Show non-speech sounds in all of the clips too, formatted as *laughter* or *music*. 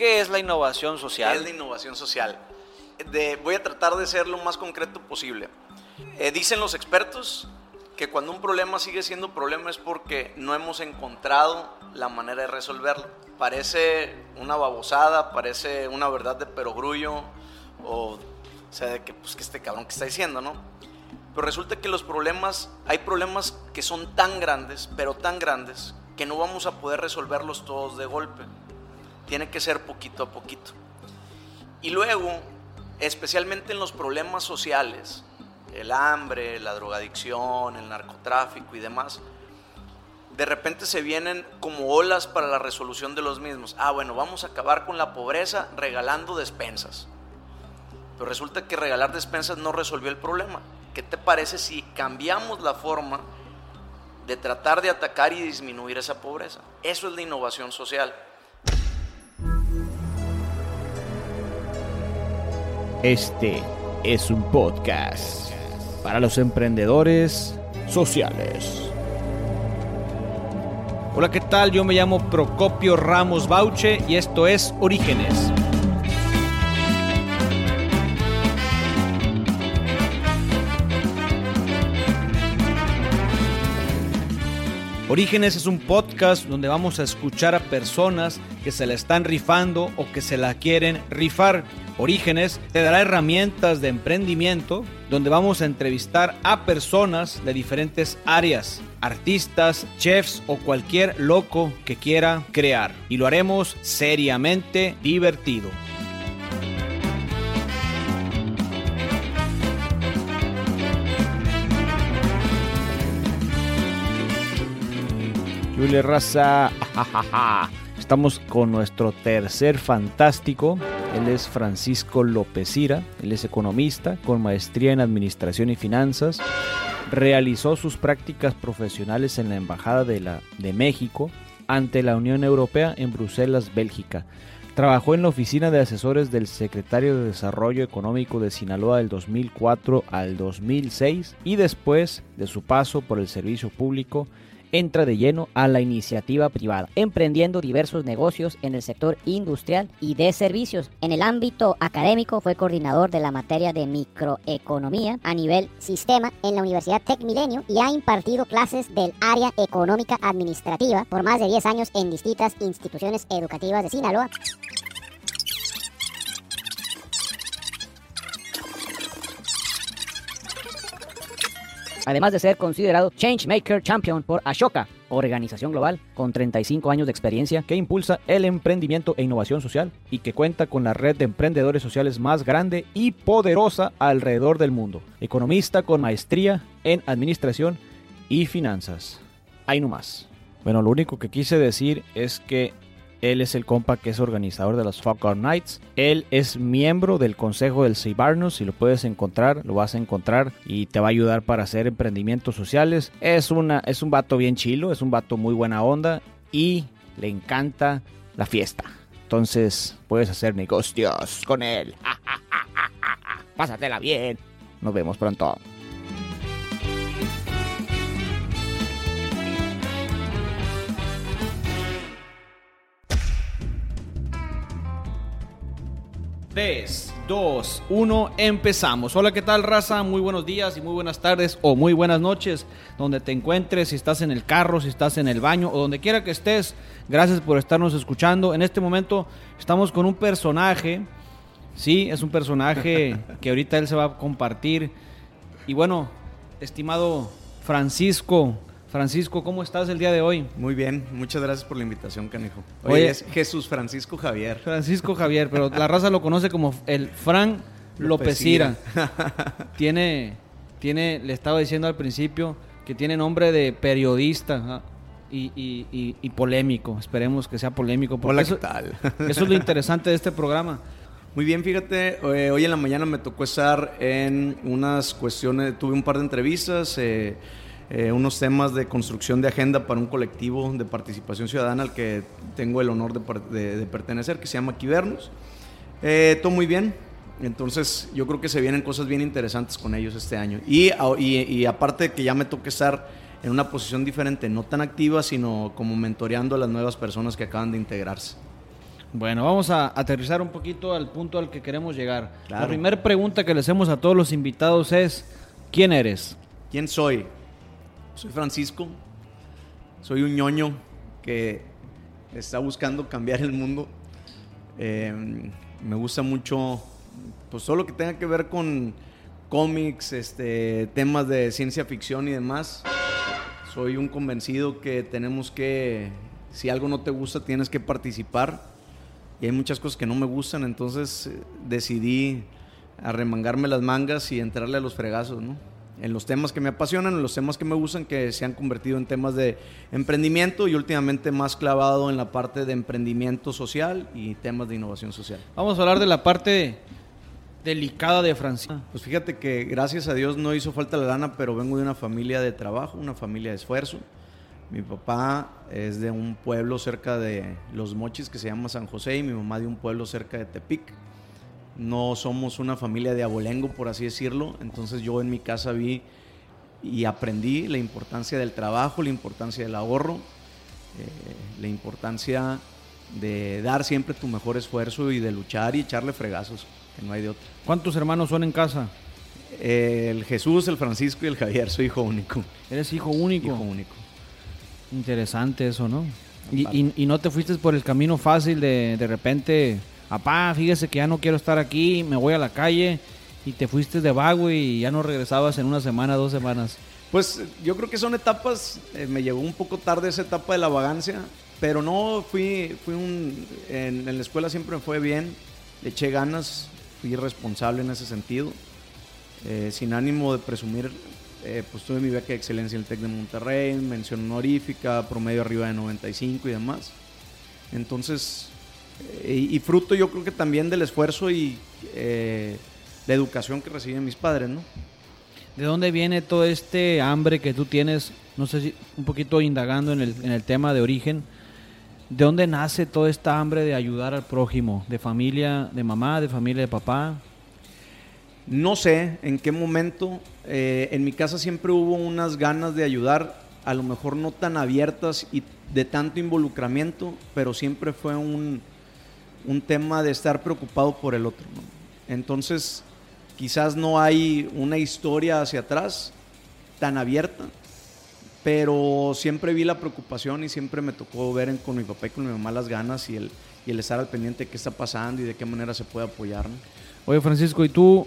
¿Qué es la innovación social? ¿Qué es la innovación social? Voy a tratar de ser lo más concreto posible. Eh, dicen los expertos que cuando un problema sigue siendo problema es porque no hemos encontrado la manera de resolverlo. Parece una babosada, parece una verdad de perogrullo, o, o sea, de que, pues, que este cabrón que está diciendo, ¿no? Pero resulta que los problemas, hay problemas que son tan grandes, pero tan grandes, que no vamos a poder resolverlos todos de golpe. Tiene que ser poquito a poquito. Y luego, especialmente en los problemas sociales, el hambre, la drogadicción, el narcotráfico y demás, de repente se vienen como olas para la resolución de los mismos. Ah, bueno, vamos a acabar con la pobreza regalando despensas. Pero resulta que regalar despensas no resolvió el problema. ¿Qué te parece si cambiamos la forma de tratar de atacar y disminuir esa pobreza? Eso es la innovación social. Este es un podcast para los emprendedores sociales. Hola, ¿qué tal? Yo me llamo Procopio Ramos Bauche y esto es Orígenes. Orígenes es un podcast donde vamos a escuchar a personas que se la están rifando o que se la quieren rifar. Orígenes te dará herramientas de emprendimiento donde vamos a entrevistar a personas de diferentes áreas, artistas, chefs o cualquier loco que quiera crear. Y lo haremos seriamente divertido. Julia Raza, *laughs* estamos con nuestro tercer fantástico. Él es Francisco López-Ira, él es economista con maestría en Administración y Finanzas. Realizó sus prácticas profesionales en la Embajada de, la, de México ante la Unión Europea en Bruselas, Bélgica. Trabajó en la oficina de asesores del secretario de Desarrollo Económico de Sinaloa del 2004 al 2006 y después de su paso por el servicio público entra de lleno a la iniciativa privada, emprendiendo diversos negocios en el sector industrial y de servicios. En el ámbito académico fue coordinador de la materia de microeconomía a nivel sistema en la Universidad Tech Milenio y ha impartido clases del área económica administrativa por más de 10 años en distintas instituciones educativas de Sinaloa. Además de ser considerado Changemaker Champion por Ashoka, organización global con 35 años de experiencia que impulsa el emprendimiento e innovación social y que cuenta con la red de emprendedores sociales más grande y poderosa alrededor del mundo. Economista con maestría en administración y finanzas. Ahí más. Bueno, lo único que quise decir es que él es el compa que es organizador de las Fuck Nights. Él es miembro del consejo del Cibarnus. Si lo puedes encontrar, lo vas a encontrar y te va a ayudar para hacer emprendimientos sociales. Es, una, es un vato bien chilo, es un vato muy buena onda y le encanta la fiesta. Entonces puedes hacer negocios con él. *laughs* Pásatela bien. Nos vemos pronto. 3, 2, 1, empezamos. Hola, ¿qué tal, raza? Muy buenos días y muy buenas tardes o muy buenas noches, donde te encuentres, si estás en el carro, si estás en el baño o donde quiera que estés. Gracias por estarnos escuchando. En este momento estamos con un personaje, sí, es un personaje *laughs* que ahorita él se va a compartir. Y bueno, estimado Francisco, Francisco, ¿cómo estás el día de hoy? Muy bien, muchas gracias por la invitación, canijo. Oye, es Jesús Francisco Javier. Francisco Javier, pero la raza lo conoce como el Fran Lopezira. *laughs* tiene, tiene, le estaba diciendo al principio que tiene nombre de periodista y, polémico. Esperemos que sea polémico. Hola, ¿qué tal? eso es lo interesante de este programa. Muy bien, fíjate, eh, hoy en la mañana me tocó estar en unas cuestiones, tuve un par de entrevistas. Eh, eh, unos temas de construcción de agenda para un colectivo de participación ciudadana al que tengo el honor de, pertenecer, que se llama Quibernos. Eh, todo muy bien, entonces yo creo que se vienen cosas bien interesantes con ellos este año. Y, y, aparte de que ya me toque estar en una posición diferente, no tan activa, sino como mentoreando a las nuevas personas que acaban de integrarse. Bueno, vamos a aterrizar un poquito al punto al que queremos llegar. La primera pregunta que le hacemos a todos los invitados es, ¿quién eres? ¿Quién soy? Soy Francisco, soy un ñoño que está buscando cambiar el mundo. Em, me gusta mucho, pues todo lo que tenga que ver con cómics, este, temas de ciencia ficción y demás. Soy un convencido que tenemos que, si algo no te gusta, tienes que participar. Y hay muchas cosas que no me gustan, entonces eh, decidí arremangarme las mangas y entrarle a los fregazos, ¿no? En los temas que me apasionan, en los temas que me gustan, que se han convertido en temas de emprendimiento y últimamente más clavado en la parte de emprendimiento social y temas de innovación social. Vamos a hablar de la parte delicada de Francia. Pues fíjate que gracias a Dios no hizo falta la lana, pero vengo de una familia de trabajo, una familia de esfuerzo. Mi papá es de un pueblo cerca de Los Mochis que se llama San José y mi mamá de un pueblo cerca de Tepic no somos una familia de abolengo, por así decirlo. Entonces yo en mi casa vi y aprendí la importancia del trabajo, la importancia del ahorro, eh, la importancia de dar siempre tu mejor esfuerzo y de luchar y echarle fregazos, que no hay de otro. ¿Cuántos hermanos son en casa? el Jesús, el Francisco y el Javier, soy hijo único. ¿Eres hijo único? Hijo único. Interesante eso, ¿no? Y, y, no te fuiste por el camino fácil de de repente papá, fíjese que ya no quiero estar aquí, me voy a la calle y te fuiste de vago y ya no regresabas en una semana, dos semanas. Pues yo creo que son etapas, eh, me llegó un poco tarde esa etapa de la vagancia, pero no, fui, fui un, en, la escuela siempre me fue bien, le eché ganas, fui responsable en ese sentido, eh, sin ánimo de presumir, eh, pues tuve mi beca de excelencia en el TEC de Monterrey, mención honorífica, promedio arriba de 95 y demás. Entonces, y, fruto yo creo que también del esfuerzo y eh, la educación que reciben mis padres, ¿no? ¿De dónde viene todo este hambre que tú tienes? No sé si un poquito indagando en el, en el tema de origen. ¿De dónde nace toda esta hambre de ayudar al prójimo? ¿De familia de mamá, de familia de papá? No sé en qué momento. Eh, en mi casa siempre hubo unas ganas de ayudar, a lo mejor no tan abiertas y de tanto involucramiento, pero siempre fue un, un tema de estar preocupado por el otro. Entonces, quizás no hay una historia hacia atrás tan abierta, pero siempre vi la preocupación y siempre me tocó ver con mi papá y con mi mamá las ganas y el, y el estar al pendiente de qué está pasando y de qué manera se puede apoyar. Oye, Francisco, ¿y tú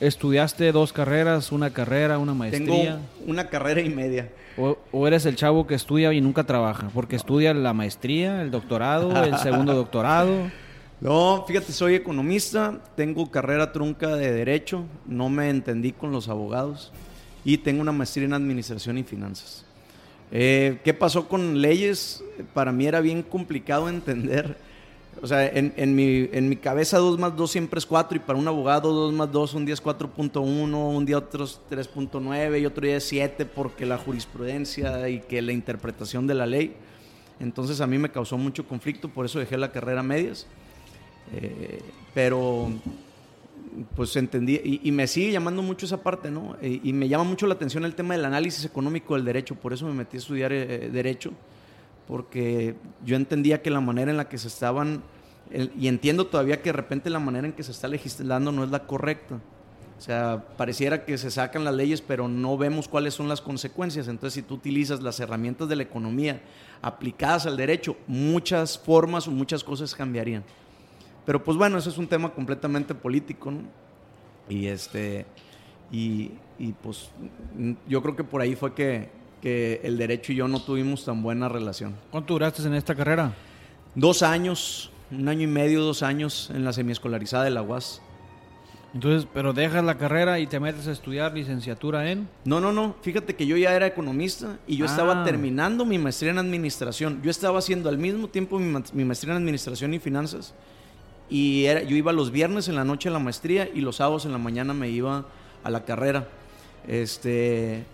estudiaste dos carreras, una carrera, una maestría? Tengo una carrera y media. O, eres el chavo que estudia y nunca trabaja, porque estudia la maestría, el doctorado, el *laughs* segundo doctorado. No, fíjate, soy economista, tengo carrera trunca de derecho, no me entendí con los abogados y tengo una maestría en administración y finanzas. Eh, ¿Qué pasó con leyes? Para mí era bien complicado entender o sea, en, en, mi, en mi cabeza 2 más 2 siempre es 4 y para un abogado 2 más 2 un día es 4.1, un día otro es 3.9 y otro día es 7 porque la jurisprudencia y que la interpretación de la ley. Entonces a mí me causó mucho conflicto, por eso dejé la carrera a medias. Eh, pero pues entendí y, me sigue llamando mucho esa parte, ¿no? Y, me llama mucho la atención el tema del análisis económico del derecho, por eso me metí a estudiar eh, derecho porque yo entendía que la manera en la que se estaban, y entiendo todavía que de repente la manera en que se está legislando no es la correcta. O sea, pareciera que se sacan las leyes, pero no vemos cuáles son las consecuencias. Entonces, si tú utilizas las herramientas de la economía aplicadas al derecho, muchas formas o muchas cosas cambiarían. Pero pues bueno, eso es un tema completamente político, ¿no? Y este, y, y pues yo creo que por ahí fue que, que el derecho y yo no tuvimos tan buena relación. ¿Cuánto duraste en esta carrera? Dos años, un año y medio, dos años en la semiescolarizada de la UAS. Entonces, pero dejas la carrera y te metes a estudiar licenciatura en... No, no, no. Fíjate que yo ya era economista y yo estaba ah. terminando mi maestría en administración. Yo estaba haciendo al mismo tiempo mi, maestría en administración y finanzas. Y era, yo iba los viernes en la noche a la maestría y los sábados en la mañana me iba a la carrera. Este,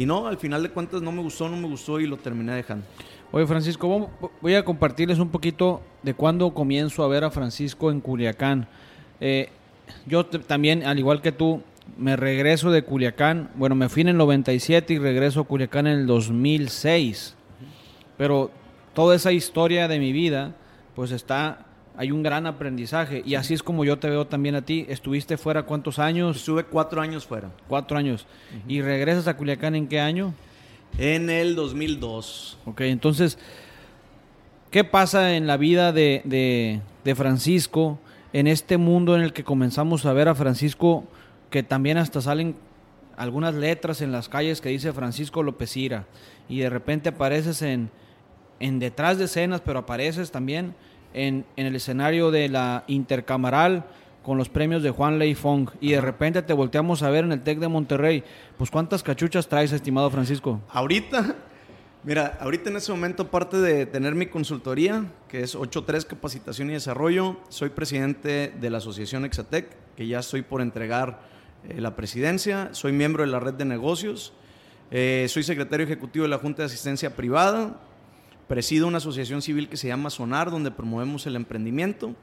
y no, al final de cuentas no me gustó, no me gustó y lo terminé dejando. Oye, Francisco, voy a compartirles un poquito de cuando comienzo a ver a Francisco en Culiacán. Eh, yo también, al igual que tú, me regreso de Culiacán. Bueno, me fui en el 97 y regreso a Culiacán en el 2006. Pero toda esa historia de mi vida, pues está hay un gran aprendizaje. Y así es como yo te veo también a ti. ¿Estuviste fuera cuántos años? Estuve cuatro años fuera. Cuatro años. ¿Y regresas a Culiacán en qué año? En el 2002. Ok, entonces, ¿qué pasa en la vida de, de, de Francisco, en este mundo en el que comenzamos a ver a Francisco, que también hasta salen algunas letras en las calles que dice Francisco López Ira, y de repente apareces en, en detrás de escenas, pero apareces también en, en el escenario de la intercamaral con los premios de Juan Ley Fong. Y de repente te volteamos a ver en el TEC de Monterrey. Pues ¿cuántas cachuchas traes, estimado Francisco? Ahorita, *laughs* mira, ahorita en ese momento, aparte de tener mi consultoría, que es 8.3 Capacitación y Desarrollo, soy presidente de la Asociación Exatec, que ya estoy por entregar eh, la presidencia, soy miembro de la red de negocios, eh, soy secretario ejecutivo de la Junta de Asistencia Privada, presido una asociación civil que se llama Sonar, donde promovemos el emprendimiento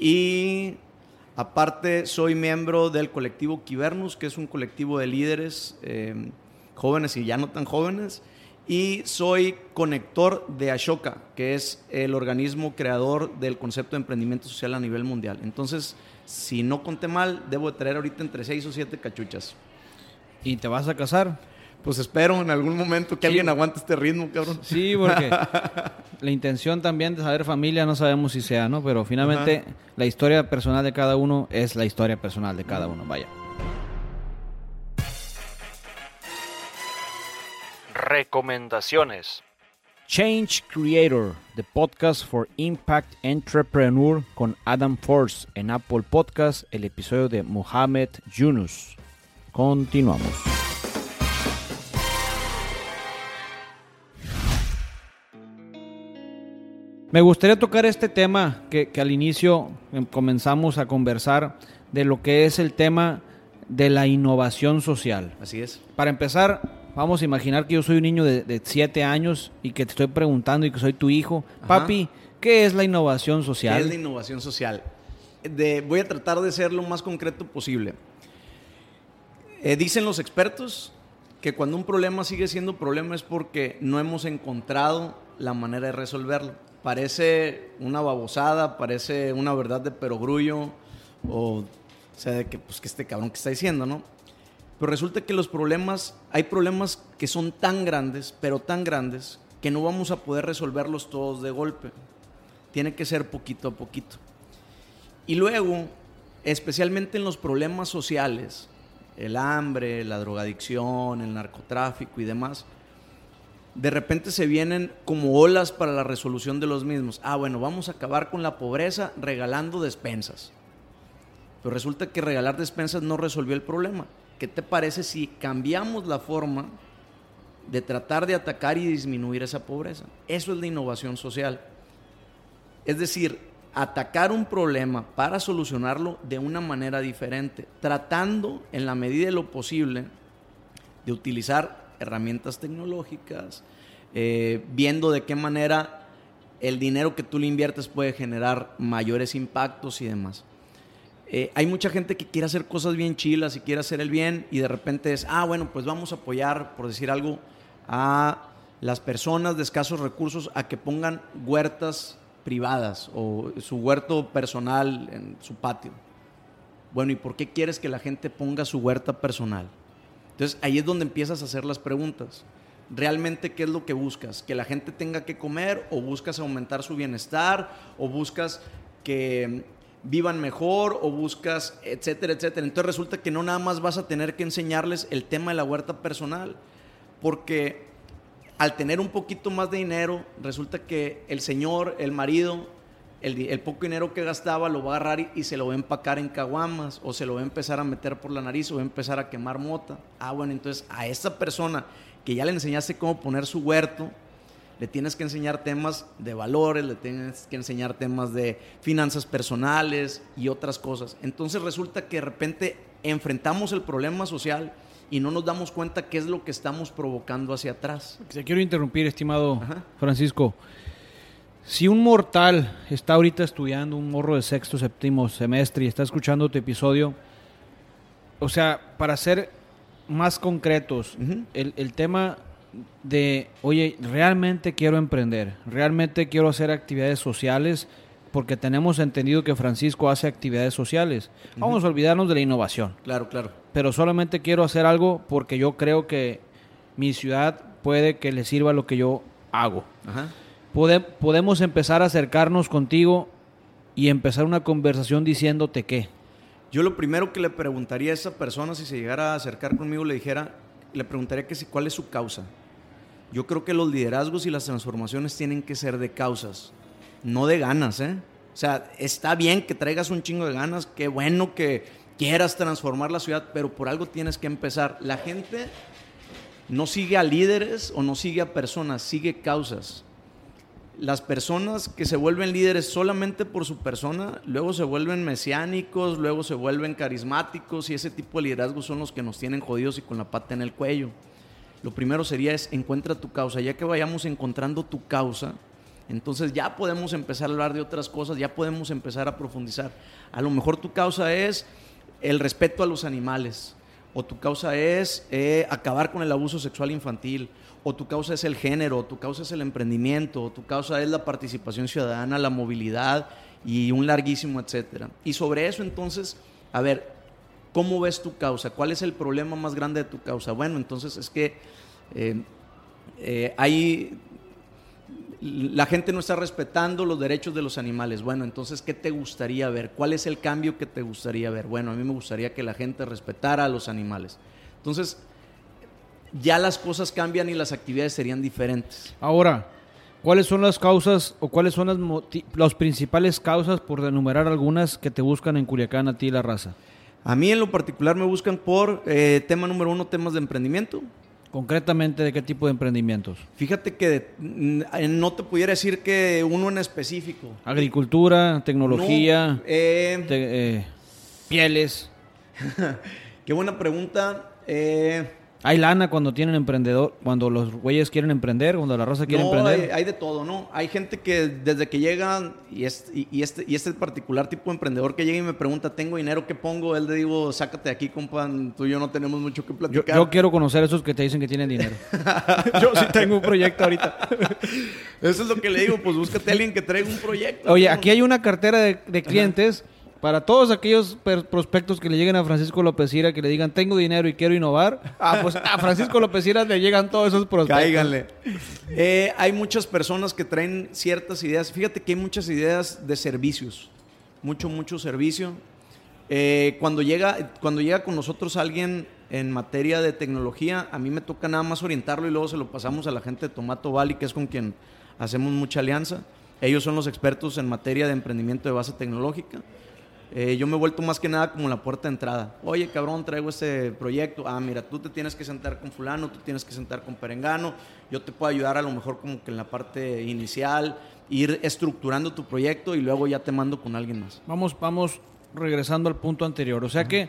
y Aparte, soy miembro del colectivo Kibernus, que es un colectivo de líderes eh, jóvenes y ya no tan jóvenes. Y soy conector de Ashoka, que es el organismo creador del concepto de emprendimiento social a nivel mundial. Entonces, si no conté mal, debo de traer ahorita entre seis o siete cachuchas. ¿Y te vas a casar? Pues espero en algún momento que alguien aguante este ritmo, cabrón. Sí, porque *laughs* la intención también de saber familia no sabemos si sea, ¿no? Pero finalmente la historia personal de cada uno es la historia personal de cada uno, vaya. Recomendaciones. Change Creator, the podcast for Impact Entrepreneur con Adam Force en Apple Podcast, el episodio de Mohamed Yunus. Continuamos. Me gustaría tocar este tema que, al inicio em, comenzamos a conversar de lo que es el tema de la innovación social. Así es. Para empezar, vamos a imaginar que yo soy un niño de, siete años y que te estoy preguntando y que soy tu hijo. Papi, ¿qué es la innovación social? ¿Qué es la innovación social? De, voy a tratar de ser lo más concreto posible. Eh, dicen los expertos que cuando un problema sigue siendo problema es porque no hemos encontrado la manera de resolverlo parece una babosada, parece una verdad de perogrullo, o, sea, de que, pues, que este cabrón que está diciendo, ¿no? Pero resulta que los problemas, hay problemas que son tan grandes, pero tan grandes, que no vamos a poder resolverlos todos de golpe. Tiene que ser poquito a poquito. Y luego, especialmente en los problemas sociales, el hambre, la drogadicción, el narcotráfico y demás, de repente se vienen como olas para la resolución de los mismos. Ah, bueno, vamos a acabar con la pobreza regalando despensas. Pero resulta que regalar despensas no resolvió el problema. ¿Qué te parece si cambiamos la forma de tratar de atacar y disminuir esa pobreza? Eso es la innovación social. Es decir, atacar un problema para solucionarlo de una manera diferente, tratando en la medida de lo posible de utilizar herramientas tecnológicas, eh, viendo de qué manera el dinero que tú le inviertes puede generar mayores impactos y demás. Eh, hay mucha gente que quiere hacer cosas bien chilas y quiere hacer el bien y de repente es, ah, bueno, pues vamos a apoyar, por decir algo, a las personas de escasos recursos a que pongan huertas privadas o su huerto personal en su patio. Bueno, ¿y por qué quieres que la gente ponga su huerta personal? Entonces ahí es donde empiezas a hacer las preguntas. ¿Realmente qué es lo que buscas? ¿Que la gente tenga que comer o buscas aumentar su bienestar o buscas que vivan mejor o buscas, etcétera, etcétera? Entonces resulta que no nada más vas a tener que enseñarles el tema de la huerta personal, porque al tener un poquito más de dinero, resulta que el señor, el marido, el, poco dinero que gastaba lo va a agarrar y, se lo va a empacar en caguamas o se lo va a empezar a meter por la nariz o va a empezar a quemar mota. Ah, bueno, entonces a esa persona que ya le enseñaste cómo poner su huerto, le tienes que enseñar temas de valores, le tienes que enseñar temas de finanzas personales y otras cosas. Entonces resulta que de repente enfrentamos el problema social y no nos damos cuenta qué es lo que estamos provocando hacia atrás. Se quiero interrumpir, estimado Francisco. Si un mortal está ahorita estudiando, un morro de sexto, séptimo semestre y está escuchando tu episodio, o sea, para ser más concretos, el, tema de, oye, realmente quiero emprender, realmente quiero hacer actividades sociales, porque tenemos entendido que Francisco hace actividades sociales. Vamos a olvidarnos de la innovación. Claro, claro. Pero solamente quiero hacer algo porque yo creo que mi ciudad puede que le sirva lo que yo hago. Ajá. Pode- podemos empezar a acercarnos contigo y empezar una conversación diciéndote qué. Yo lo primero que le preguntaría a esa persona, si se llegara a acercar conmigo, le dijera, le preguntaría que si, cuál es su causa. Yo creo que los liderazgos y las transformaciones tienen que ser de causas, no de ganas, ¿eh? O sea, está bien que traigas un chingo de ganas, qué bueno que quieras transformar la ciudad, pero por algo tienes que empezar. La gente no sigue a líderes o no sigue a personas, sigue causas. Las personas que se vuelven líderes solamente por su persona, luego se vuelven mesiánicos, luego se vuelven carismáticos y ese tipo de liderazgos son los que nos tienen jodidos y con la pata en el cuello. Lo primero sería es encuentra tu causa. Ya que vayamos encontrando tu causa, entonces ya podemos empezar a hablar de otras cosas, ya podemos empezar a profundizar. A lo mejor tu causa es el respeto a los animales, o tu causa es eh, acabar con el abuso sexual infantil, o tu causa es el género, o tu causa es el emprendimiento, o tu causa es la participación ciudadana, la movilidad y un larguísimo etcétera. Y sobre eso entonces, a ver, ¿cómo ves tu causa? ¿Cuál es el problema más grande de tu causa? Bueno, entonces es que eh, eh, hay la gente no está respetando los derechos de los animales. Bueno, entonces, ¿qué te gustaría ver? ¿Cuál es el cambio que te gustaría ver? Bueno, a mí me gustaría que la gente respetara a los animales. Entonces, ya las cosas cambian y las actividades serían diferentes. Ahora, ¿cuáles son las causas o cuáles son las, principales causas, por enumerar algunas, que te buscan en Culiacán a ti la raza? A mí en lo particular me buscan por eh, tema número uno, temas de emprendimiento. Concretamente, ¿de qué tipo de emprendimientos? Fíjate que mm, no te pudiera decir que uno en específico. Agricultura, tecnología, No, eh, te- eh, pieles. *laughs* qué buena pregunta. Eh, Hay lana cuando tienen emprendedor, cuando los güeyes quieren emprender, cuando la raza quiere no, hay, emprender. hay de todo, ¿no? Hay gente que desde que llega, y, es- y- y este, y este particular tipo de emprendedor que llega y me pregunta, ¿tengo dinero? ¿Qué pongo? Él le digo, sácate de aquí, compa, tú y yo no tenemos mucho que Yo, platicar. yo quiero conocer a esos que te dicen que tienen dinero. *laughs* yo sí tengo un proyecto ahorita. Eso es lo que le digo, pues búscate a alguien que traiga un proyecto. Oye, ¿no? aquí hay una cartera de, de clientes para todos aquellos prospectos que le lleguen a Francisco López Ira que le digan tengo dinero y quiero innovar. *laughs* Ah, pues a Francisco López Ira le llegan todos esos prospectos. Cáiganle. Eh, hay muchas personas que traen ciertas ideas. Fíjate que hay muchas ideas de servicios. Mucho, mucho servicio. Eh, cuando, llega, cuando llega con nosotros alguien en materia de tecnología, a mí me toca nada más orientarlo y luego se lo pasamos a la gente de Tomato Valley, que es con quien hacemos mucha alianza. Ellos son los expertos en materia de emprendimiento de base tecnológica. Eh, yo me he vuelto más que nada como la puerta de entrada. Oye, cabrón, traigo este proyecto. Ah, mira, tú te tienes que sentar con fulano, tú tienes que sentar con perengano. Yo te puedo ayudar a lo mejor como que en la parte inicial, ir estructurando tu proyecto y luego ya te mando con alguien más. Vamos, vamos regresando al punto anterior. O sea que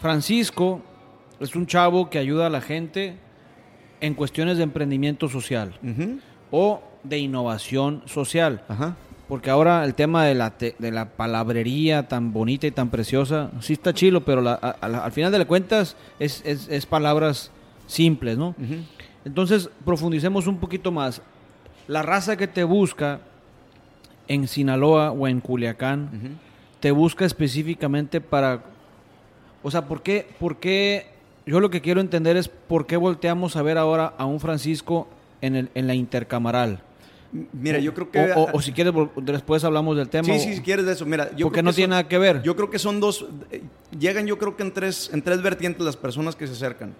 Francisco es un chavo que ayuda a la gente en cuestiones de emprendimiento social o de innovación social. Ajá. Porque ahora el tema de la, te- de la palabrería tan bonita y tan preciosa, sí está chilo, pero la- a- a la- al final de las cuentas es, es- es palabras simples, ¿no? Entonces, profundicemos un poquito más. La raza que te busca en Sinaloa o en Culiacán, te busca específicamente para... O sea, ¿por qué, ¿por qué? Yo lo que quiero entender es por qué volteamos a ver ahora a un Francisco en, el, en la intercamaral. Mira, yo creo que... O, o- o si quieres, después hablamos del tema. Sí, o- sí, si quieres de eso. Mira, yo porque creo no que tiene son- nada que ver. Yo creo que son dos, eh, llegan yo creo que en tres, en tres vertientes las personas que se acercan.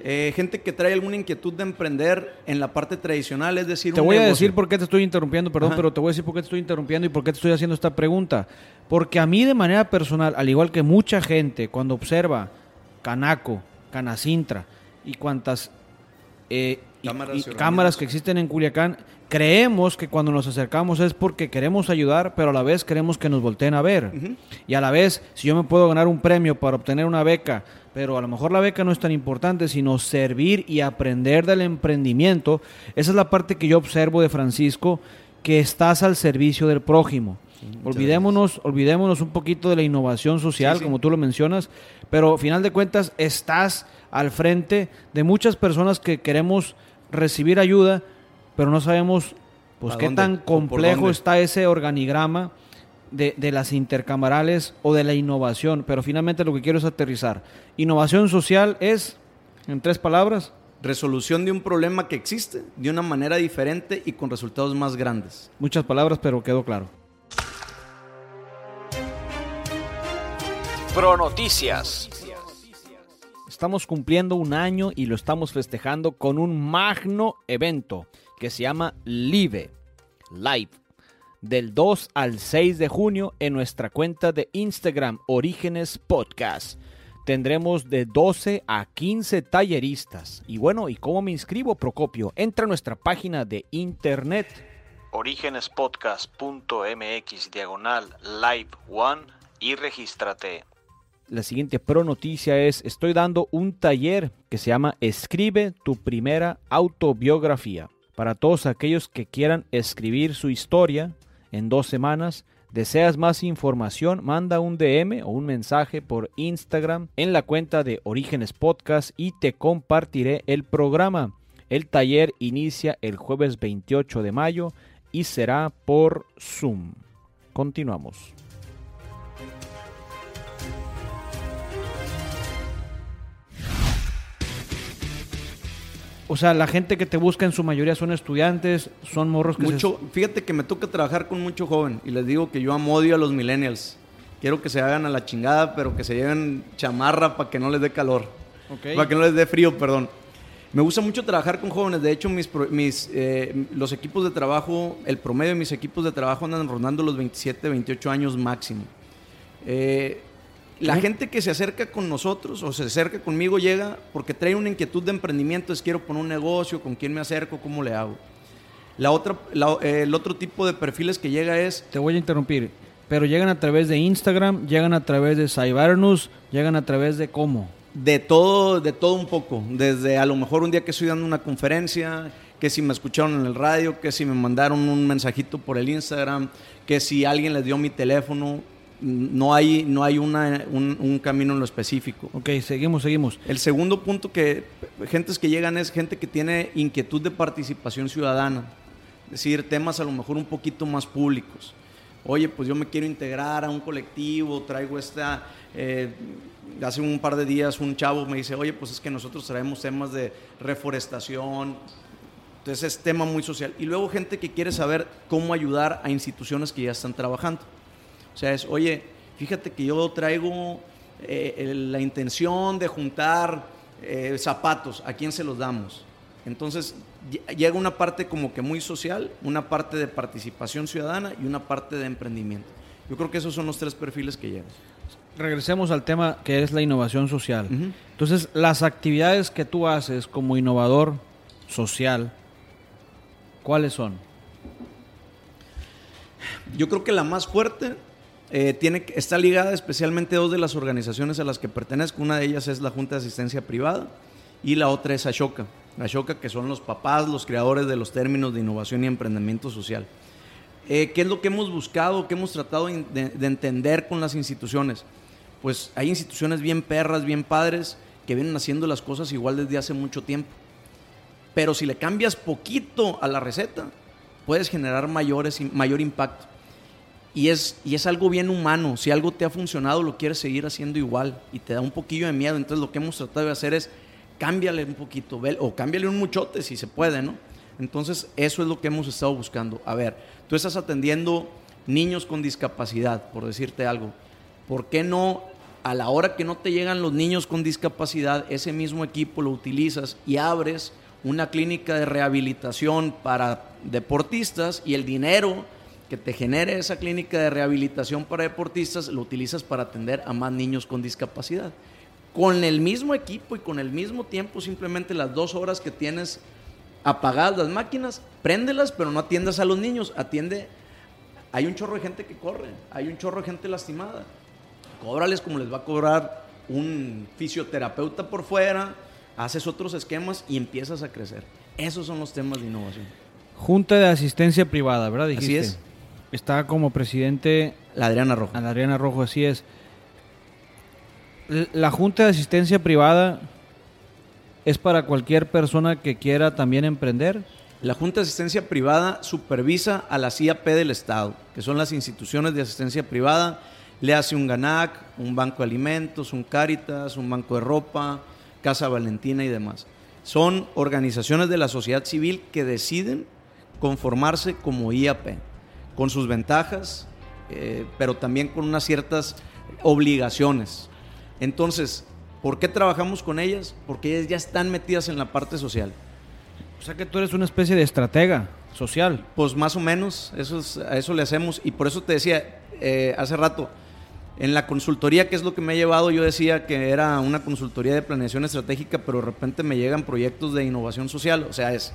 Eh, gente que trae alguna inquietud de emprender en la parte tradicional, es decir, Te un voy a decir por qué te estoy interrumpiendo, perdón, Ajá. pero te voy a decir por qué te estoy interrumpiendo y por qué te estoy haciendo esta pregunta. Porque a mí de manera personal, al igual que mucha gente, cuando observa Canaco, Canacintra y cuantas eh, y- Cámaras y y herramientas. cámaras que existen en Culiacán, creemos que cuando nos acercamos es porque queremos ayudar, pero a la vez queremos que nos volteen a ver. Y a la vez, si yo me puedo ganar un premio para obtener una beca, pero a lo mejor la beca no es tan importante, sino servir y aprender del emprendimiento, esa es la parte que yo observo de Francisco, que estás al servicio del prójimo. olvidémonos, olvidémonos un poquito de la innovación social, Sí, sí. como tú lo mencionas, pero al final de cuentas estás al frente de muchas personas que queremos recibir ayuda, pero no sabemos Pues ¿A qué dónde? tan ¿O por complejo está ese organigrama de, de las intercamarales o de la innovación. Pero finalmente lo que quiero es aterrizar. Innovación social es, en tres palabras, Resolución de un problema que existe de una manera diferente y con resultados más grandes. muchas palabras, pero quedó claro. Pronoticias. Estamos cumpliendo un año y lo estamos festejando con un magno evento que se llama Live, Live, del 2 al 6 de junio en nuestra cuenta de Instagram Orígenes Podcast. Tendremos de 12 a 15 talleristas. Y bueno, ¿y cómo me inscribo, Procopio? Entra a nuestra página de internet orígenespodcast.mx diagonal live one y regístrate. la siguiente pro noticia es, estoy dando un taller que se llama Escribe tu primera autobiografía. Para todos aquellos que quieran escribir su historia en dos semanas, deseas más información, manda un DM o un mensaje por Instagram en la cuenta de Orígenes Podcast y te compartiré el programa. El taller inicia el jueves 28 de mayo y será por Zoom. Continuamos. O sea, la gente que te busca en su mayoría son estudiantes, son morros que se- Mucho, fíjate que me toca trabajar con mucho joven y les digo que yo amo odio a los millennials. Quiero que se hagan a la chingada, pero que se lleven chamarra para que no les dé calor. Para que no les dé frío, perdón. Me gusta mucho trabajar con jóvenes. De hecho, mis, eh, los equipos de trabajo, el promedio de mis equipos de trabajo andan rondando los 27, 28 años máximo. Eh, la gente que se acerca con nosotros o se acerca conmigo llega porque trae una inquietud de emprendimiento, es quiero poner un negocio, con quién me acerco, cómo le hago. La otra, la- el otro tipo de perfiles que llega es Te voy a interrumpir, pero llegan a través de Instagram, llegan a través de Cybernus, llegan a través de cómo. De todo, de todo un poco. Desde a lo mejor un día que estoy dando una conferencia, que si me escucharon en el radio, que si me mandaron un mensajito por el Instagram, que si alguien les dio mi teléfono. No hay, no hay una, un, un camino en lo específico. Ok, seguimos, seguimos. El segundo punto que gentes que llegan es gente que tiene inquietud de participación ciudadana. Es decir, temas a lo mejor un poquito más públicos. Oye, pues yo me quiero integrar a un colectivo, traigo esta... eh, hace un par de días un chavo me dice, oye, pues es que nosotros traemos temas de reforestación. Entonces es tema muy social. Y luego gente que quiere saber cómo ayudar a instituciones que ya están trabajando. O sea, es, oye, fíjate que yo traigo eh, la intención de juntar eh, zapatos, ¿a quién se los damos? Entonces, lle- llega una parte como que muy social, una parte de participación ciudadana y una parte de emprendimiento. Yo creo que esos son los tres perfiles que llegan. Regresemos al tema que es la innovación social. Entonces, las actividades que tú haces como innovador social, ¿cuáles son? Yo creo que la más fuerte eh, tiene, está ligada especialmente a dos de las organizaciones a las que pertenezco. Una de ellas es la Junta de Asistencia Privada y la otra es Ashoka. Ashoka, que son los papás, los creadores de los términos de innovación y emprendimiento social. Eh, ¿Qué es lo que hemos buscado, qué hemos tratado de, de entender con las instituciones? Pues hay instituciones bien perras, bien padres, que vienen haciendo las cosas igual desde hace mucho tiempo. Pero si le cambias poquito a la receta, puedes generar mayores, mayor impacto. Y es, y es algo bien humano. Si algo te ha funcionado, lo quieres seguir haciendo igual y te da un poquillo de miedo. Entonces lo que hemos tratado de hacer es cámbiale un poquito, o cámbiale un muchote si se puede, ¿no? Entonces eso es lo que hemos estado buscando. A ver, tú estás atendiendo niños con discapacidad, por decirte algo. ¿Por qué no a la hora que no te llegan los niños con discapacidad, ese mismo equipo lo utilizas y abres una clínica de rehabilitación para deportistas y el dinero que te genere esa clínica de rehabilitación para deportistas lo utilizas para atender a más niños con discapacidad? Con el mismo equipo y con el mismo tiempo, simplemente las dos horas que tienes apagadas las máquinas, préndelas, pero no atiendas a los niños, atiende. Hay un chorro de gente que corre, hay un chorro de gente lastimada. Cóbrales como les va a cobrar un fisioterapeuta por fuera, haces otros esquemas y empiezas a crecer. Esos son los temas de innovación. Junta de Asistencia Privada, ¿verdad? Así Dijiste. es. Está como presidente La Adriana Rojo. Ana Adriana Rojo, así es. La Junta de Asistencia Privada es para cualquier persona que quiera también emprender. La Junta de Asistencia Privada supervisa a las IAP del Estado, que son las instituciones de asistencia privada. Le hace un GANAC, un banco de alimentos, un Cáritas, un banco de ropa, Casa Valentina y demás. Son organizaciones de la sociedad civil que deciden conformarse como IAP, con sus ventajas, eh, pero también con unas ciertas obligaciones. Entonces, ¿por qué trabajamos con ellas? Porque ellas ya están metidas en la parte social. O sea que tú eres una especie de estratega social. Pues más o menos, eso es, a eso le hacemos. Y por eso te decía eh, hace rato, en la consultoría, que es lo que me ha llevado, yo decía que era una consultoría de planeación estratégica, pero de repente me llegan proyectos de innovación social. O sea, es,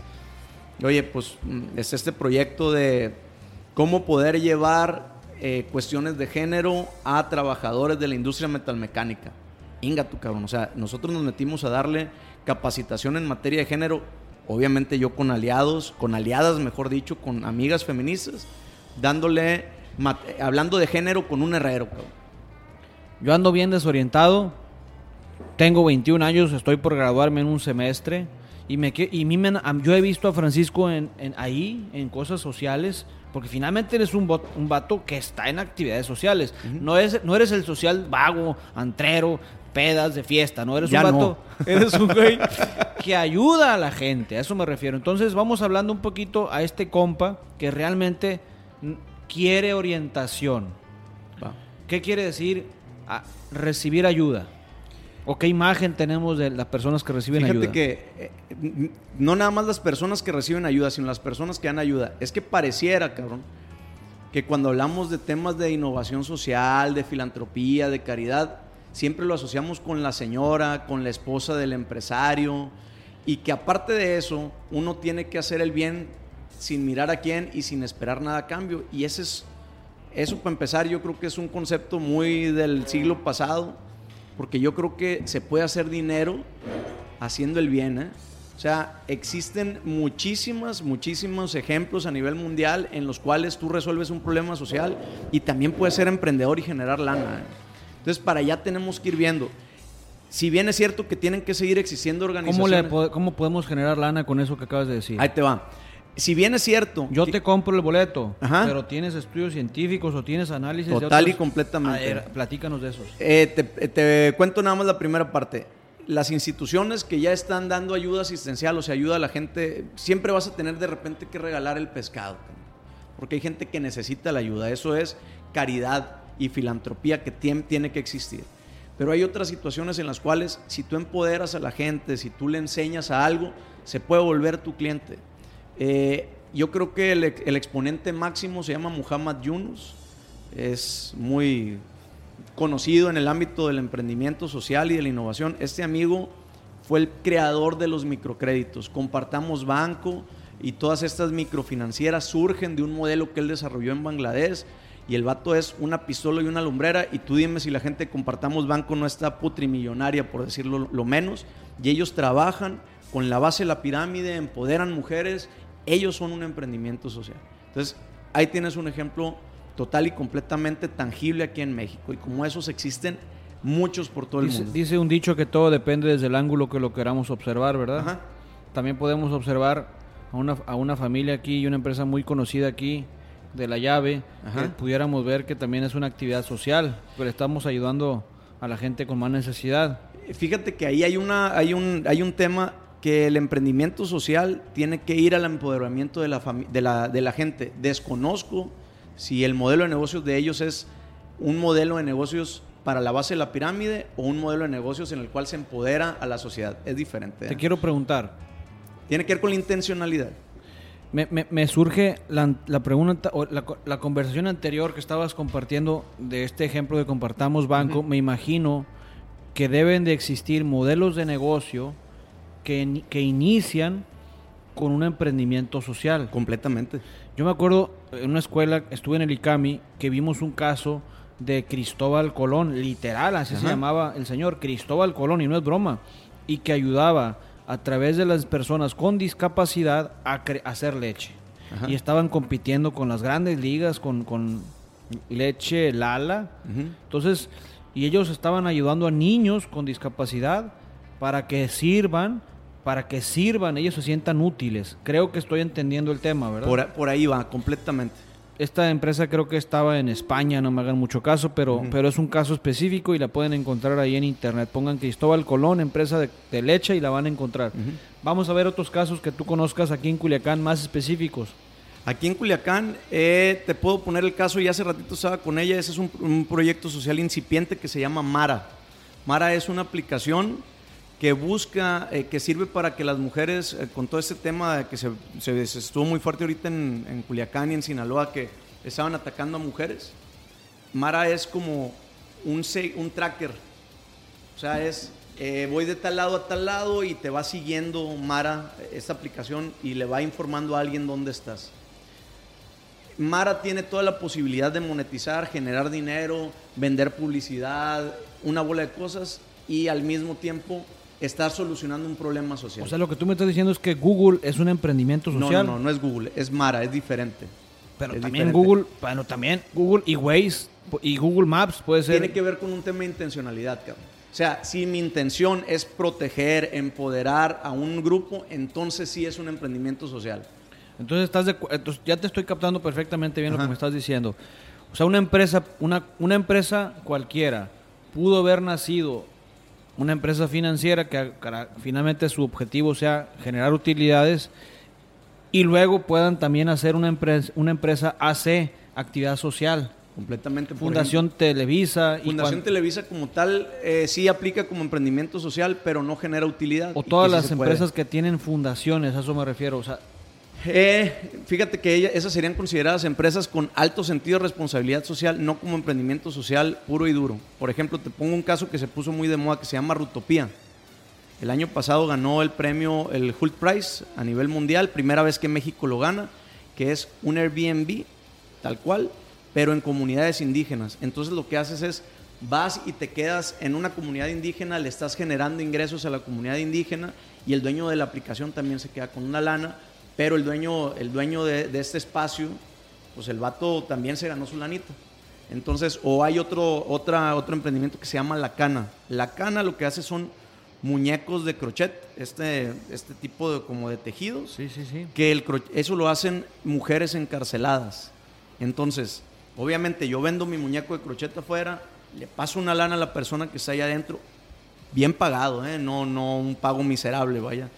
oye, pues mm, es este proyecto de cómo poder llevar eh, cuestiones de género a trabajadores de la industria metalmecánica. Inga tu cabrón, o sea, nosotros nos metimos a darle capacitación en materia de género, obviamente yo con aliados, con aliadas, mejor dicho, con amigas feministas, dándole, hablando de género con un herrero, cabrón. Yo ando bien desorientado, tengo 21 años, estoy por graduarme en un semestre y, me, y yo he visto a Francisco en, ahí, en cosas sociales, porque finalmente eres un, un vato que está en actividades sociales. no, es, no eres el social vago, antrero, pedas de fiesta, ¿no? Eres un vato, *laughs* eres un güey que ayuda a la gente, a eso me refiero. Entonces vamos hablando un poquito a este compa que realmente quiere orientación. ¿Qué quiere decir recibir ayuda? ¿O qué imagen tenemos de las personas que reciben ayuda? Fíjate que eh, no nada más las personas que reciben ayuda, sino las personas que dan ayuda. Es que pareciera, cabrón, que cuando hablamos de temas de innovación social, de filantropía, de caridad, siempre lo asociamos con la señora, con la esposa del empresario, y que aparte de eso, uno tiene que hacer el bien sin mirar a quién y sin esperar nada a cambio. Y ese es, eso para empezar, yo creo que es un concepto muy del siglo pasado porque yo creo que se puede hacer dinero haciendo el bien. ¿eh? O sea, existen muchísimas, muchísimos ejemplos a nivel mundial en los cuales tú resuelves un problema social y también puedes ser emprendedor y generar lana. ¿eh? Entonces, para allá tenemos que ir viendo. Si bien es cierto que tienen que seguir existiendo organizaciones... ¿Cómo, ¿Cómo podemos generar lana con eso que acabas de decir? Ahí te va si bien es cierto. Yo te compro el boleto, pero tienes estudios científicos o tienes análisis. Total y completamente. platícanos de esos. Eh, te, cuento nada más la primera parte. Las instituciones que ya están dando ayuda asistencial, o sea, ayuda a la gente, siempre vas a tener de repente que regalar el pescado. Porque hay gente que necesita la ayuda. Eso es caridad y filantropía que tiene que existir. Pero hay otras situaciones en las cuales si tú empoderas a la gente, si tú le enseñas a algo, se puede volver tu cliente. Eh, yo creo que el, exponente máximo se llama Muhammad Yunus. Es muy conocido en el ámbito del emprendimiento social y de la innovación. Este amigo fue el creador de los microcréditos. Compartamos Banco y todas estas microfinancieras surgen de un modelo que él desarrolló en Bangladesh. Y el vato es una pistola y una lumbrera. Y tú dime si la gente Compartamos Banco no está putrimillonaria, por decirlo lo menos. Y ellos trabajan con la base de la pirámide, empoderan mujeres ellos son un emprendimiento social. Entonces, ahí tienes un ejemplo total y completamente tangible aquí en México. Y como esos existen muchos por todo el mundo. Dice un dicho que todo depende desde el ángulo que lo queramos observar, ¿verdad? También podemos observar a una, a una familia aquí y una empresa muy conocida aquí de la llave, que pudiéramos ver que también es una actividad social, pero estamos ayudando a la gente con más necesidad. Fíjate que ahí hay, una, hay, un, hay un tema que el emprendimiento social tiene que ir al empoderamiento de la, de la, de la gente. Desconozco si el modelo de negocios de ellos es un modelo de negocios para la base de la pirámide o un modelo de negocios en el cual se empodera a la sociedad. Es diferente. Te ¿eh? quiero preguntar. Tiene que ver con la intencionalidad. Me, me, surge la, la pregunta, o la, la, conversación anterior que estabas compartiendo de este ejemplo de compartamos banco. Me imagino que deben de existir modelos de negocio que, que inician con un emprendimiento social. Completamente. Yo me acuerdo en una escuela, estuve en el ICAMI, que vimos un caso de Cristóbal Colón, literal, así se llamaba el señor, Cristóbal Colón, y no es broma, y que ayudaba a través de las personas con discapacidad a, hacer leche. Y estaban compitiendo con las grandes ligas, con, con leche Lala. Entonces, y ellos estaban ayudando a niños con discapacidad para que sirvan para que sirvan, ellos se sientan útiles. Creo que estoy entendiendo el tema, ¿verdad? Por, por ahí va, completamente. Esta empresa creo que estaba en España, no me hagan mucho caso, pero, pero es un caso específico y la pueden encontrar ahí en internet. Pongan Cristóbal Colón, empresa de, de leche, y la van a encontrar. Vamos a ver otros casos que tú conozcas aquí en Culiacán más específicos. Aquí en Culiacán eh, te puedo poner el caso, y hace ratito estaba con ella, ese es un, un proyecto social incipiente que se llama Mara. Mara es una aplicación que busca, eh, que sirve para que las mujeres, eh, con todo este tema que se, estuvo muy fuerte ahorita en, Culiacán y en Sinaloa, que estaban atacando a mujeres, Mara es como un, un tracker. O sea, es, eh, voy de tal lado a tal lado y te va siguiendo Mara, esta aplicación, y le va informando a alguien dónde estás. Mara tiene toda la posibilidad de monetizar, generar dinero, vender publicidad, una bola de cosas y al mismo tiempo estar solucionando un problema social. O sea, lo que tú me estás diciendo es que Google es un emprendimiento no, social. no, no, no es Google, es Mara, es diferente. Pero Es también diferente. Google, bueno, también Google y Waze y Google Maps puede ser. Tiene que ver con un tema de intencionalidad, cabrón. O sea, si mi intención es proteger, empoderar a un grupo, entonces sí es un emprendimiento social. Entonces, estás de, entonces ya te estoy captando perfectamente bien lo que me estás diciendo. O sea, una empresa, una, una empresa cualquiera pudo haber nacido una empresa financiera que finalmente su objetivo sea generar utilidades y luego puedan también hacer una empresa, una empresa AC, actividad social, Completamente. Fundación Televisa y Fundación Televisa como tal eh, sí aplica como emprendimiento social, pero no genera utilidad. o todas las puede. empresas que tienen fundaciones, a eso me refiero. O sea, Eh, fíjate que ella- esas serían consideradas empresas con alto sentido de responsabilidad social, no como emprendimiento social puro y duro. Por ejemplo, te pongo un caso que se puso muy de moda que se llama Rutopía. El año pasado ganó el premio, el Hult Prize a nivel mundial, primera vez que México lo gana, que es un Airbnb, tal cual, pero en comunidades indígenas. Entonces lo que haces es, vas y te quedas en una comunidad indígena, le estás generando ingresos a la comunidad indígena y el dueño de la aplicación también se queda con una lana, pero el dueño, el dueño de, de este espacio, pues el vato también se ganó su lanita. Entonces, o hay otro, otra, otro emprendimiento que se llama La Cana. La Cana lo que hace son muñecos de crochet, este, este tipo de, como de tejidos, sí, sí, sí. que el eso lo hacen mujeres encarceladas. Entonces, obviamente yo vendo mi muñeco de crochet afuera, le paso una lana a la persona que está ahí adentro, bien pagado, ¿eh? no, no un pago miserable, vaya.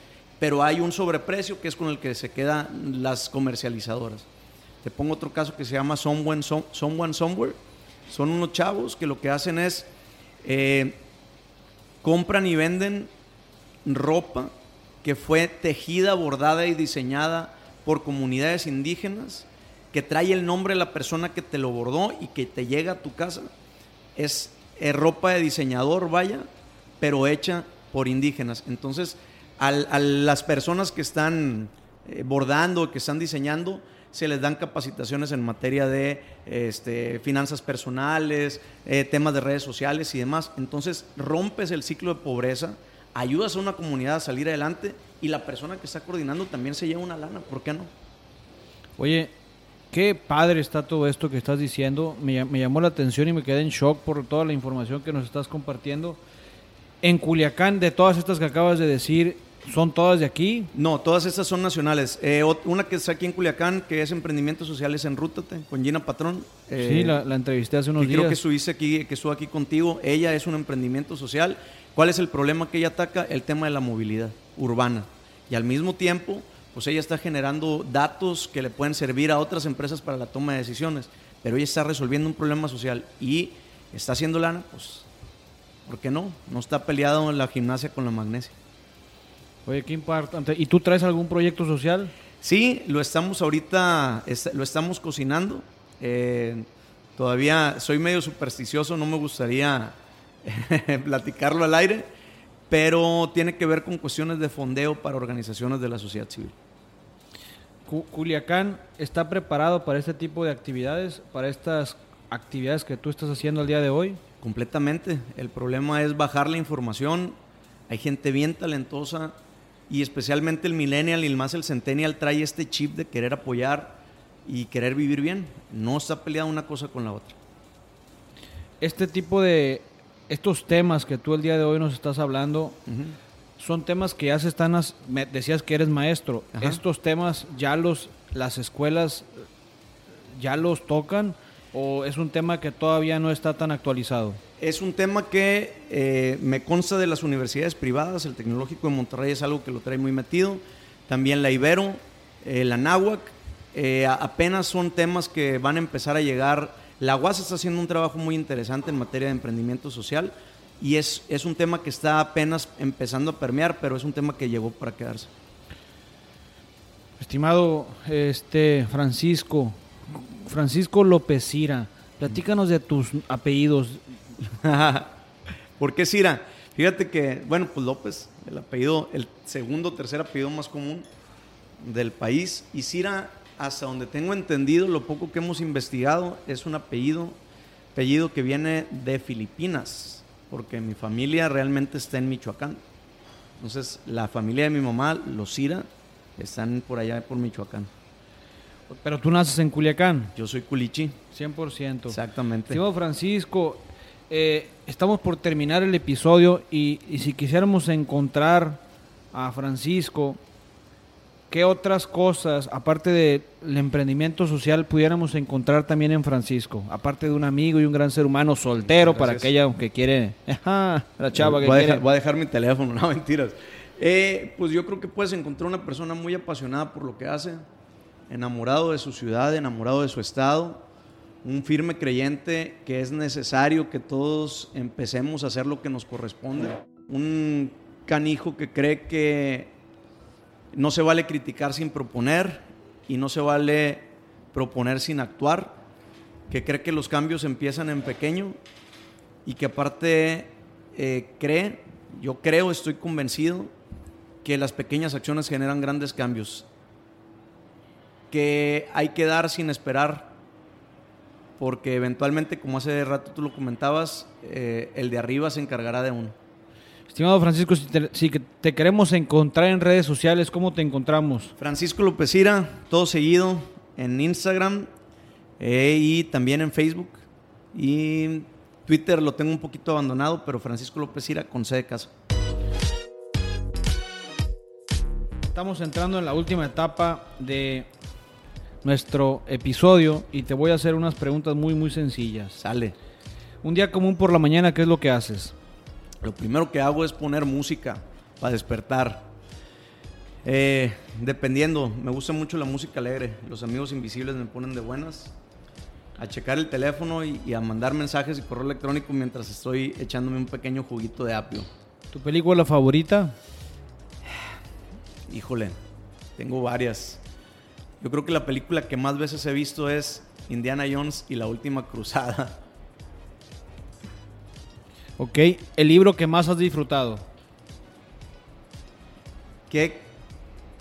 Pero hay un sobreprecio que es con el que se quedan las comercializadoras. Te pongo otro caso que se llama Someone, Some- Someone Somewhere. Son unos chavos que lo que hacen es eh, compran y venden ropa que fue tejida, bordada y diseñada por comunidades indígenas, que trae el nombre de la persona que te lo bordó y que te llega a tu casa. Es, eh, ropa de diseñador, vaya, pero hecha por indígenas. Entonces, al- a las personas que están eh, bordando, que están diseñando, se les dan capacitaciones en materia de este, finanzas personales, eh, temas de redes sociales y demás. Entonces rompes el ciclo de pobreza, ayudas a una comunidad a salir adelante y la persona que está coordinando también se lleva una lana, ¿por qué no? Oye, qué padre está todo esto que estás diciendo. Me, me llamó la atención y me quedé en shock por toda la información que nos estás compartiendo. En Culiacán, de todas estas que acabas de decir, ¿son todas de aquí? No, todas estas son nacionales. Eh, una que está aquí en Culiacán, que es Emprendimientos Sociales en Rútate, con Gina Patrón. Eh, sí, la, la entrevisté hace unos que días. creo que estuviste aquí, que estuvo aquí contigo. Ella es un emprendimiento social. ¿Cuál es el problema que ella ataca? El tema de la movilidad urbana. Y al mismo tiempo, pues ella está generando datos que le pueden servir a otras empresas para la toma de decisiones. Pero ella está resolviendo un problema social y está haciendo lana, pues, ¿por qué no? No está peleado en la gimnasia con la magnesia. Oye, qué importante. ¿Y tú traes algún proyecto social? Sí, lo estamos ahorita, lo estamos cocinando. Eh, todavía soy medio supersticioso, no me gustaría *laughs* platicarlo al aire, pero tiene que ver con cuestiones de fondeo para organizaciones de la sociedad civil. Cu- Culiacán está preparado para este tipo de actividades, para estas actividades que tú estás haciendo el día de hoy. Completamente. El problema es bajar la información. Hay gente bien talentosa y especialmente el millennial y el más el centennial trae este chip de querer apoyar y querer vivir bien. No está peleada una cosa con la otra. Este tipo de, estos temas que tú el día de hoy nos estás hablando, son temas que ya se están, as- me decías que eres maestro, Ajá. estos temas ya los, las escuelas ya los tocan o es un tema que todavía no está tan actualizado. Es un tema que eh, me consta de las universidades privadas, el Tecnológico de Monterrey es algo que lo trae muy metido, también la Ibero, eh, la Náhuac, eh, apenas son temas que van a empezar a llegar. La UAS está haciendo un trabajo muy interesante en materia de emprendimiento social y es, es un tema que está apenas empezando a permear, pero es un tema que llegó para quedarse. Estimado este Francisco, Francisco López Cira, platícanos de tus apellidos. *laughs* ¿Por qué Cira? Fíjate que, bueno, pues López, el apellido, el segundo o tercer apellido más común del país. Y Cira, hasta donde tengo entendido, lo poco que hemos investigado, es un apellido, apellido que viene de Filipinas, porque mi familia realmente está en Michoacán. Entonces, la familia de mi mamá, los Cira, están por allá por Michoacán. Pero tú naces en Culiacán, Yo soy culichi, 100%. exactamente. Estimado Francisco, eh, estamos por terminar el episodio y, y si quisiéramos encontrar a Francisco, ¿qué otras cosas, aparte del emprendimiento social, pudiéramos encontrar también en Francisco? Aparte de un amigo y un gran ser humano soltero para aquella que quiere, *laughs* ajá, la chava que voy, a quiere. dejar, voy a dejar mi teléfono, *laughs* no mentiras. Eh, pues yo creo que puedes encontrar una persona muy apasionada por lo que hace, enamorado de su ciudad, enamorado de su estado, un firme creyente que es necesario que todos empecemos a hacer lo que nos corresponde, un canijo que cree que no se vale criticar sin proponer y no se vale proponer sin actuar, que cree que los cambios empiezan en pequeño y que aparte eh, cree, yo creo, estoy convencido que las pequeñas acciones generan grandes cambios, que hay que dar sin esperar, porque eventualmente, como hace rato tú lo comentabas, eh, el de arriba se encargará de uno. Estimado Francisco, si te, si te queremos encontrar en redes sociales, ¿cómo te encontramos? Francisco López Ira, todo seguido en Instagram eh, y también en Facebook. Y Twitter lo tengo un poquito abandonado, pero Francisco López Ira con C de casa. Estamos entrando en la última etapa de nuestro episodio y te voy a hacer unas preguntas muy muy sencillas. Sale. Un día común por la mañana, ¿qué es lo que haces? Lo primero que hago es poner música para despertar. Eh, dependiendo, me gusta mucho la música alegre. Los amigos invisibles me ponen de buenas. A checar el teléfono y, y a mandar mensajes y correo electrónico mientras estoy echándome un pequeño juguito de apio. ¿Tu película favorita? Híjole, tengo varias. Yo creo que la película que más veces he visto es Indiana Jones y la última cruzada. Ok. ¿El libro que más has disfrutado? Qué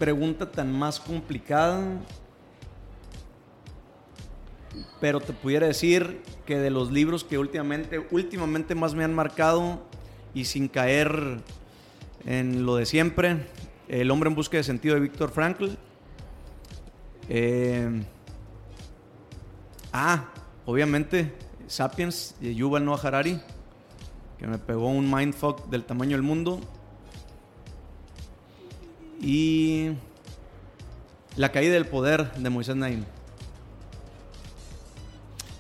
pregunta tan más complicada. Pero te pudiera decir que de los libros que últimamente, últimamente más me han marcado y sin caer en lo de siempre, El hombre en busca de sentido de Víctor Frankl. Eh, ah, obviamente, Sapiens de Yuval Noah Harari, que me pegó un mindfuck del tamaño del mundo. Y La caída del poder de Moisés Naim.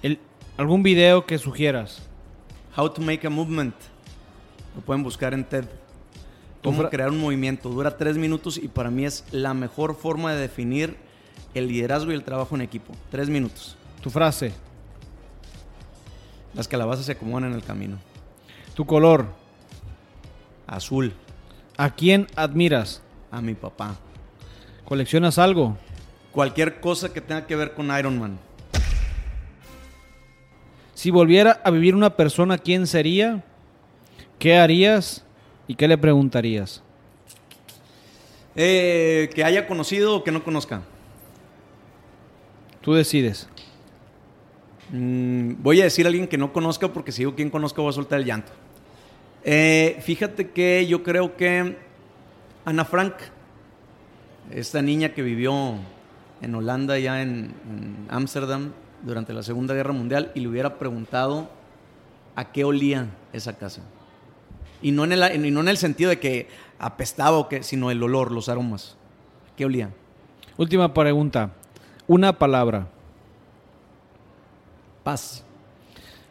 El- ¿Algún video que sugieras? How to make a movement. Lo pueden buscar en TED. Cómo crear un movimiento. Dura tres minutos y para mí es la mejor forma de definir el liderazgo y el trabajo en equipo. Tres minutos. Tu frase, Las calabazas se acomodan en el camino. tu color, Azul. ¿a quién admiras? A mi papá. ¿Coleccionas algo? Cualquier cosa que tenga que ver con Iron Man. Si volviera a vivir una persona, ¿quién sería? ¿Qué harías? ¿Y qué le preguntarías? Eh, que haya conocido o que no conozca. Tú decides. Mm, voy a decir a alguien que no conozca porque si digo quien conozca voy a soltar el llanto. Eh, fíjate que yo creo que Ana Frank, esta niña que vivió en Holanda, ya en Ámsterdam, durante la Segunda Guerra Mundial, y le hubiera preguntado a qué olía esa casa. Y no en el, y no en el sentido de que apestaba o que, sino el olor, los aromas. ¿Qué olía? Última pregunta. Una palabra. Paz.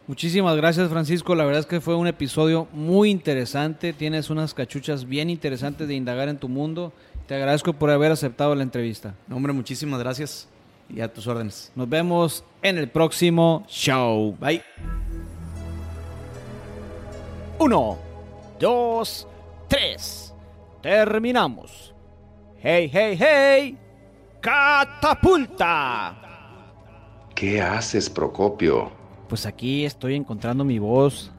Muchísimas gracias Francisco, la verdad es que fue un episodio muy interesante, tienes unas cachuchas bien interesantes de indagar en tu mundo, te agradezco por haber aceptado la entrevista. No, hombre, muchísimas gracias y a tus órdenes. Nos vemos en el próximo show. Bye. Uno, dos, tres. Terminamos. Hey, hey, hey. Catapulta. ¿Qué haces, Procopio? Pues aquí estoy encontrando mi voz.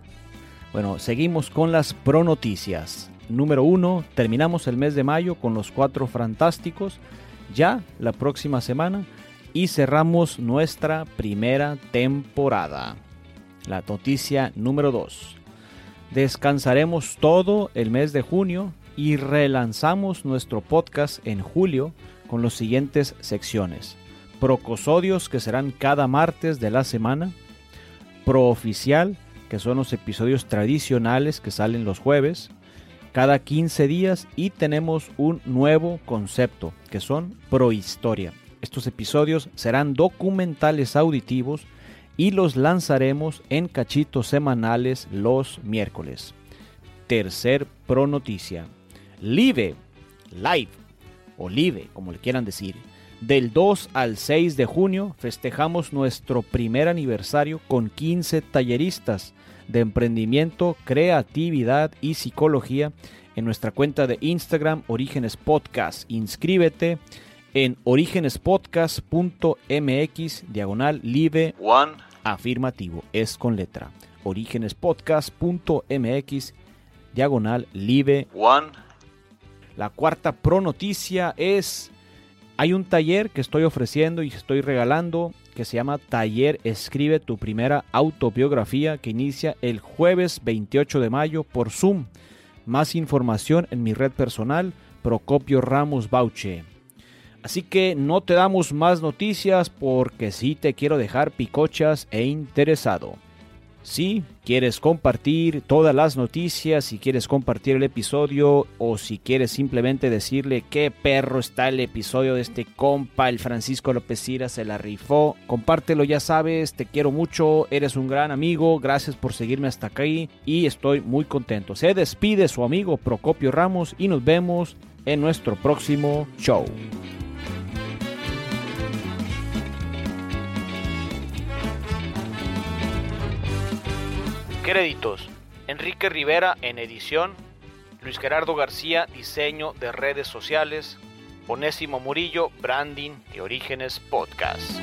Bueno, seguimos con las pronoticias. Número uno, terminamos el mes de mayo con los cuatro fantásticos. Ya la próxima semana. Y cerramos nuestra primera temporada. La noticia número dos. Descansaremos todo el mes de junio y relanzamos nuestro podcast en julio con las siguientes secciones. Procosodios que serán cada martes de la semana. Prooficial que son los episodios tradicionales que salen los jueves cada 15 días y tenemos un nuevo concepto que son prohistoria. Estos episodios serán documentales auditivos y los lanzaremos en cachitos semanales los miércoles. Tercer pro noticia. Live, live o live, como le quieran decir. Del 2 al 6 de junio festejamos nuestro primer aniversario con 15 talleristas de emprendimiento, creatividad y psicología en nuestra cuenta de Instagram Orígenes Podcast. Inscríbete en orígenespodcast.mx diagonal live One. afirmativo. Es con letra. orígenespodcast.mx diagonal live. One. La cuarta pro noticia es hay un taller que estoy ofreciendo y estoy regalando que se llama Taller Escribe tu primera autobiografía que inicia el jueves 28 de mayo por Zoom. Más información en mi red personal Procopio Ramos Bauche. Así que no te damos más noticias porque sí te quiero dejar picochas e interesado. Si quieres compartir todas las noticias, si quieres compartir el episodio o si quieres simplemente decirle qué perro está el episodio de este compa, el Francisco López Cira se la rifó, compártelo ya sabes, te quiero mucho, eres un gran amigo, gracias por seguirme hasta aquí y estoy muy contento. Se despide su amigo Procopio Ramos y nos vemos en nuestro próximo show. Créditos. Enrique Rivera en edición. Luis Gerardo García, diseño de redes sociales. Onésimo Murillo, branding de Orígenes Podcast.